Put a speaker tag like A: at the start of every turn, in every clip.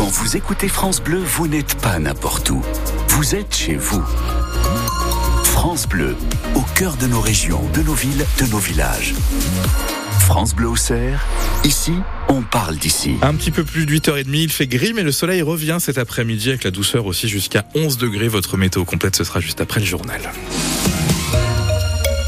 A: Quand vous écoutez France Bleu, vous n'êtes pas n'importe où. Vous êtes chez vous. France Bleu, au cœur de nos régions, de nos villes, de nos villages. France Bleu au Cerf, ici, on parle d'ici.
B: Un petit peu plus de 8h30, il fait gris, mais le soleil revient cet après-midi avec la douceur aussi jusqu'à 11 degrés. Votre météo complète, ce sera juste après le journal.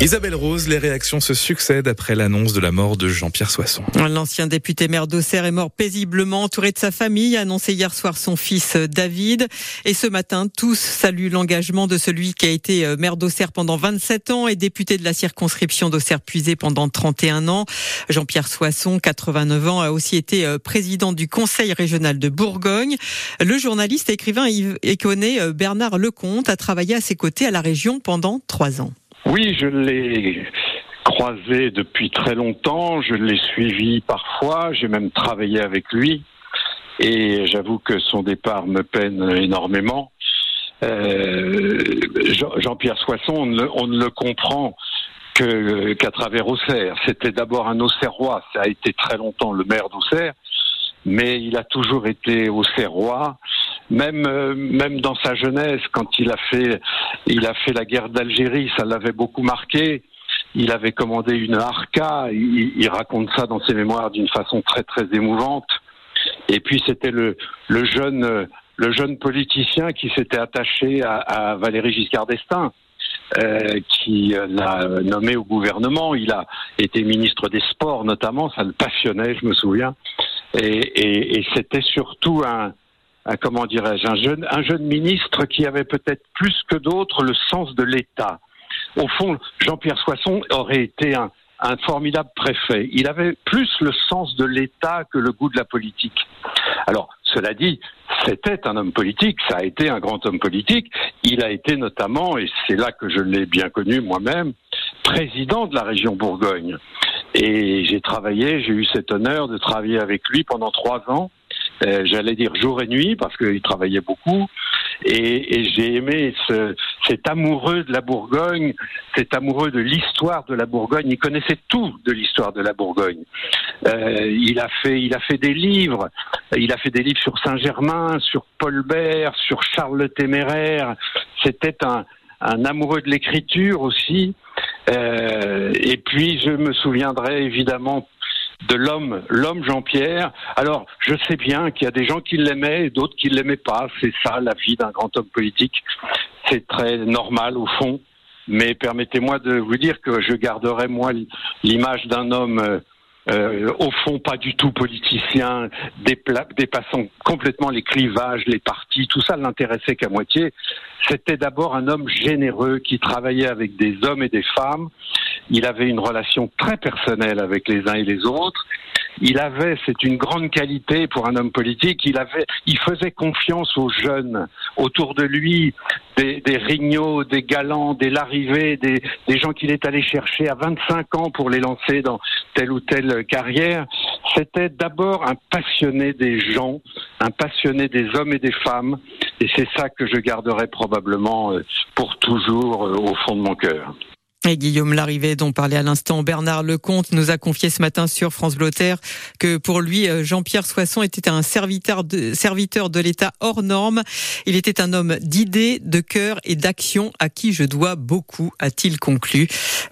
B: Isabelle Rose, les réactions se succèdent après l'annonce de la mort de Jean-Pierre Soisson.
C: L'ancien député maire d'Auxerre est mort paisiblement entouré de sa famille, a annoncé hier soir son fils David. Et ce matin, tous saluent l'engagement de celui qui a été euh, maire d'Auxerre pendant 27 ans et député de la circonscription d'Auxerre-Puisé pendant 31 ans. Jean-Pierre Soisson, 89 ans, a aussi été euh, président du conseil régional de Bourgogne. Le journaliste et écrivain Yves euh, Bernard Lecomte a travaillé à ses côtés à la région pendant trois ans.
D: Oui, je l'ai croisé depuis très longtemps, je l'ai suivi parfois, j'ai même travaillé avec lui, et j'avoue que son départ me peine énormément. Euh, Jean-Pierre Soisson, on ne, le comprend qu'à travers Auxerre. C'était d'abord un Auxerrois, ça a été très longtemps le maire d'Auxerre, mais il a toujours été Auxerrois même euh, même dans sa jeunesse, quand il a fait il a fait la guerre d'Algérie, ça l'avait beaucoup marqué. Il avait commandé une Arca. Il, raconte ça dans ses mémoires d'une façon très très émouvante. Et puis c'était le le jeune le jeune politicien qui s'était attaché à, à Valéry Giscard d'Estaing. Euh, qui l'a nommé au gouvernement. Il a été ministre des Sports notamment, ça le passionnait, je me souviens. Et, et, et c'était surtout un, un comment dirais-je, un jeune, un jeune ministre qui avait peut-être plus que d'autres le sens de l'État. Au fond, Jean-Pierre Soisson aurait été un, un formidable préfet. Il avait plus le sens de l'État que le goût de la politique. Alors, cela dit, c'était un homme politique, ça a été un grand homme politique. Il a été notamment, et c'est là que je l'ai bien connu moi-même, président de la région Bourgogne. Et j'ai travaillé, j'ai eu cet honneur de travailler avec lui pendant trois ans euh, j'allais dire jour et nuit, parce qu'il travaillait beaucoup. Et, j'ai aimé ce, cet amoureux de la Bourgogne, cet amoureux de l'histoire de la Bourgogne. Il connaissait tout de l'histoire de la Bourgogne. Euh, il a fait, il a fait des livres. Il a fait des livres sur Saint-Germain, sur Paul Bert, sur Charles le Téméraire. C'était un, un amoureux de l'écriture aussi. Euh, et puis je me souviendrai évidemment de l'homme, l'homme Jean-Pierre. Alors, je sais bien qu'il y a des gens qui l'aimaient et d'autres qui l'aimaient pas. C'est ça la vie d'un grand homme politique. C'est très normal au fond. Mais permettez-moi de vous dire que je garderai moi l'image d'un homme euh, au fond pas du tout politicien, dépassant complètement les clivages, les partis, tout ça l'intéressait qu'à moitié. C'était d'abord un homme généreux qui travaillait avec des hommes et des femmes. Il avait une relation très personnelle avec les uns et les autres il avait, c'est une grande qualité pour un homme politique, il avait, il faisait confiance aux jeunes autour de lui, des, des des Galants, des Larrivée, des, des gens qu'il est allé chercher à 25 ans pour les lancer dans telle ou telle carrière. C'était d'abord un passionné des gens, un passionné des hommes et des femmes, et c'est ça que je garderai probablement euh, pour toujours euh, au fond de mon cœur.
C: Et Guillaume Larrivé, dont parlait à l'instant Bernard Lecomte, nous a confié ce matin sur France Blotter que pour lui, euh, Jean-Pierre Soisson était un serviteur de, de l'État hors norme. Il était un homme d'idées, de cœur et d'action à qui je dois beaucoup, a-t-il conclu.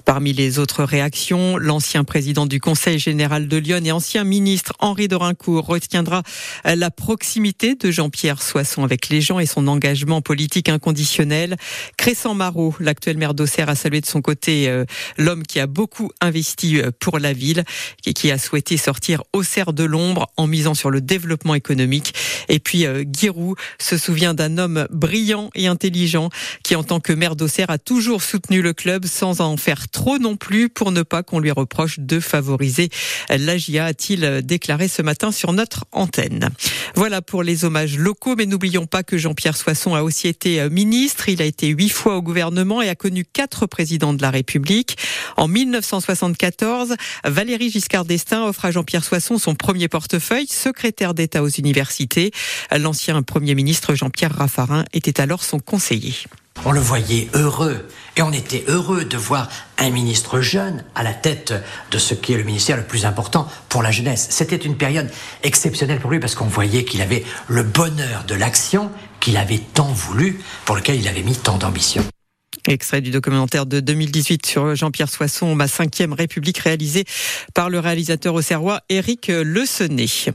C: Parmi les autres réactions, l'ancien président du Conseil général de Lyon et ancien ministre Henri Dorincourt retiendra la proximité de Jean-Pierre Soisson avec les gens et son engagement politique inconditionnel. Crescent Marot, l'actuel maire d'Auxerre, a salué de son côté euh, l'homme qui a beaucoup investi euh, pour la ville et qui a souhaité sortir au cerf de l'ombre en misant sur le développement économique. Et puis euh, Giroud se souvient d'un homme brillant et intelligent qui, en tant que maire d'Auxerre, a toujours soutenu le club sans en faire trop non plus pour ne pas qu'on lui reproche de favoriser l'AGIA, a-t-il déclaré ce matin sur notre antenne. Voilà pour les hommages locaux, mais n'oublions pas que Jean-Pierre Soisson a aussi été ministre. Il a été huit fois au gouvernement et a connu quatre présidents de la République. En 1974, Valérie Giscard d'Estaing offre à Jean-Pierre Soisson son premier portefeuille, secrétaire d'État aux universités. L'ancien Premier ministre Jean-Pierre Raffarin était alors son conseiller.
E: On le voyait heureux. Et on était heureux de voir un ministre jeune à la tête de ce qui est le ministère le plus important pour la jeunesse. C'était une période exceptionnelle pour lui parce qu'on voyait qu'il avait le bonheur de l'action qu'il avait tant voulu, pour lequel il avait mis tant d'ambition.
C: Extrait du documentaire de 2018 sur Jean-Pierre Soisson, Ma cinquième République, réalisé par le réalisateur auxerrois Éric Le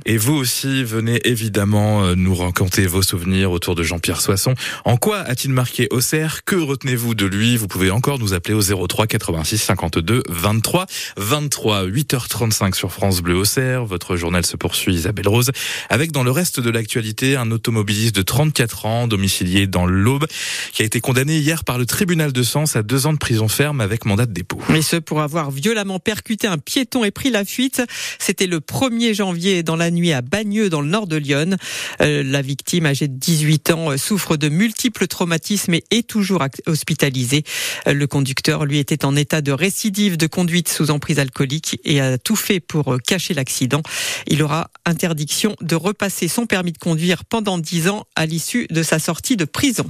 B: Et vous aussi, venez évidemment euh, nous raconter vos souvenirs autour de Jean-Pierre Soisson. En quoi a-t-il marqué Auxerre? Que retenez-vous de lui? Vous pouvez encore nous appeler au 03 86 52 23 23 8h35 sur France Bleu Auxerre. Votre journal se poursuit, Isabelle Rose, avec dans le reste de l'actualité un automobiliste de 34 ans, domicilié dans l'Aube, qui a été condamné hier par le tribunal de Sens à deux ans de prison ferme avec mandat de dépôt.
C: Et ce pour avoir violemment percuté un piéton et pris la fuite. C'était le 1er janvier dans la nuit à Bagneux dans le nord de Lyon. Euh, la victime âgée de 18 ans euh, souffre de multiples traumatismes et est toujours hospitalisé. Euh, le conducteur lui était en état de récidive de conduite sous emprise alcoolique et a tout fait pour cacher l'accident. Il aura interdiction de repasser son permis de conduire pendant 10 ans à l'issue de sa sortie de prison.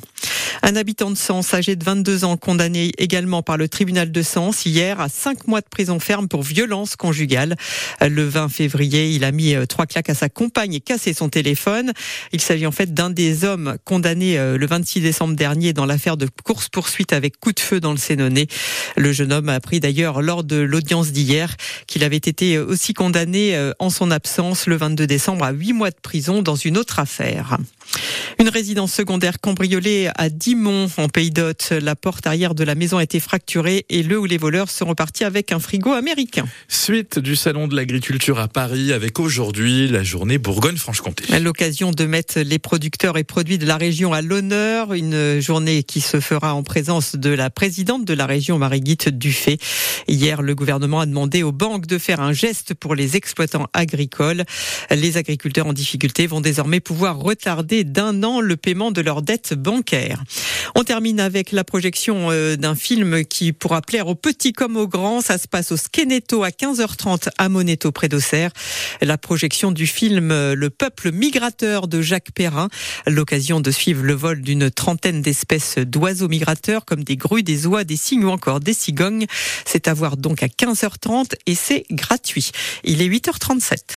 C: Un habitant de Sens âgé de 22 ans condamné également par le tribunal de Sens hier à 5 mois de prison ferme pour violence conjugale. Le 20 février, il a mis euh, trois claques à sa compagne et cassé son téléphone. Il s'agit en fait d'un des hommes condamnés euh, le 26 décembre dernier dans l'affaire de course-poursuite avec coup de feu dans le Sénonais. Le jeune homme a appris d'ailleurs lors de l'audience d'hier qu'il avait été euh, aussi condamné en son absence le 22 décembre à 8 mois de prison dans une autre affaire. Une résidence secondaire cambriolée à Dimont, en Pays d'Hôte. La porte arrière de la maison a été fracturée et le ou les voleurs sont repartis avec un frigo américain.
B: Suite du Salon de l'agriculture à Paris avec aujourd'hui la journée Bourgogne-Franche-Comté.
C: L'occasion de mettre les producteurs et produits de la région à l'honneur. Une journée qui se fera en présence de la présidente de la région, Marie-Guite Dufay. Hier, le gouvernement a demandé aux banques de faire un geste pour les exploitants agricoles. Les agriculteurs en difficulté vont désormais pouvoir retarder d'un an le paiement de leurs dettes bancaires. On termine avec la projection euh, d'un film qui pourra plaire aux petits comme aux grands. Ça se passe au Skeneto à 15h30 à Moneto près d'Auxerre. La projection du film euh, Le peuple migrateur de Jacques Perrin. L'occasion de suivre le vol d'une trentaine d'espèces d'oiseaux migrateurs comme des grues, des oies, des cygnes ou encore des cigognes. C'est à voir donc à 15h30 et c'est gratuit. Il est 8h37.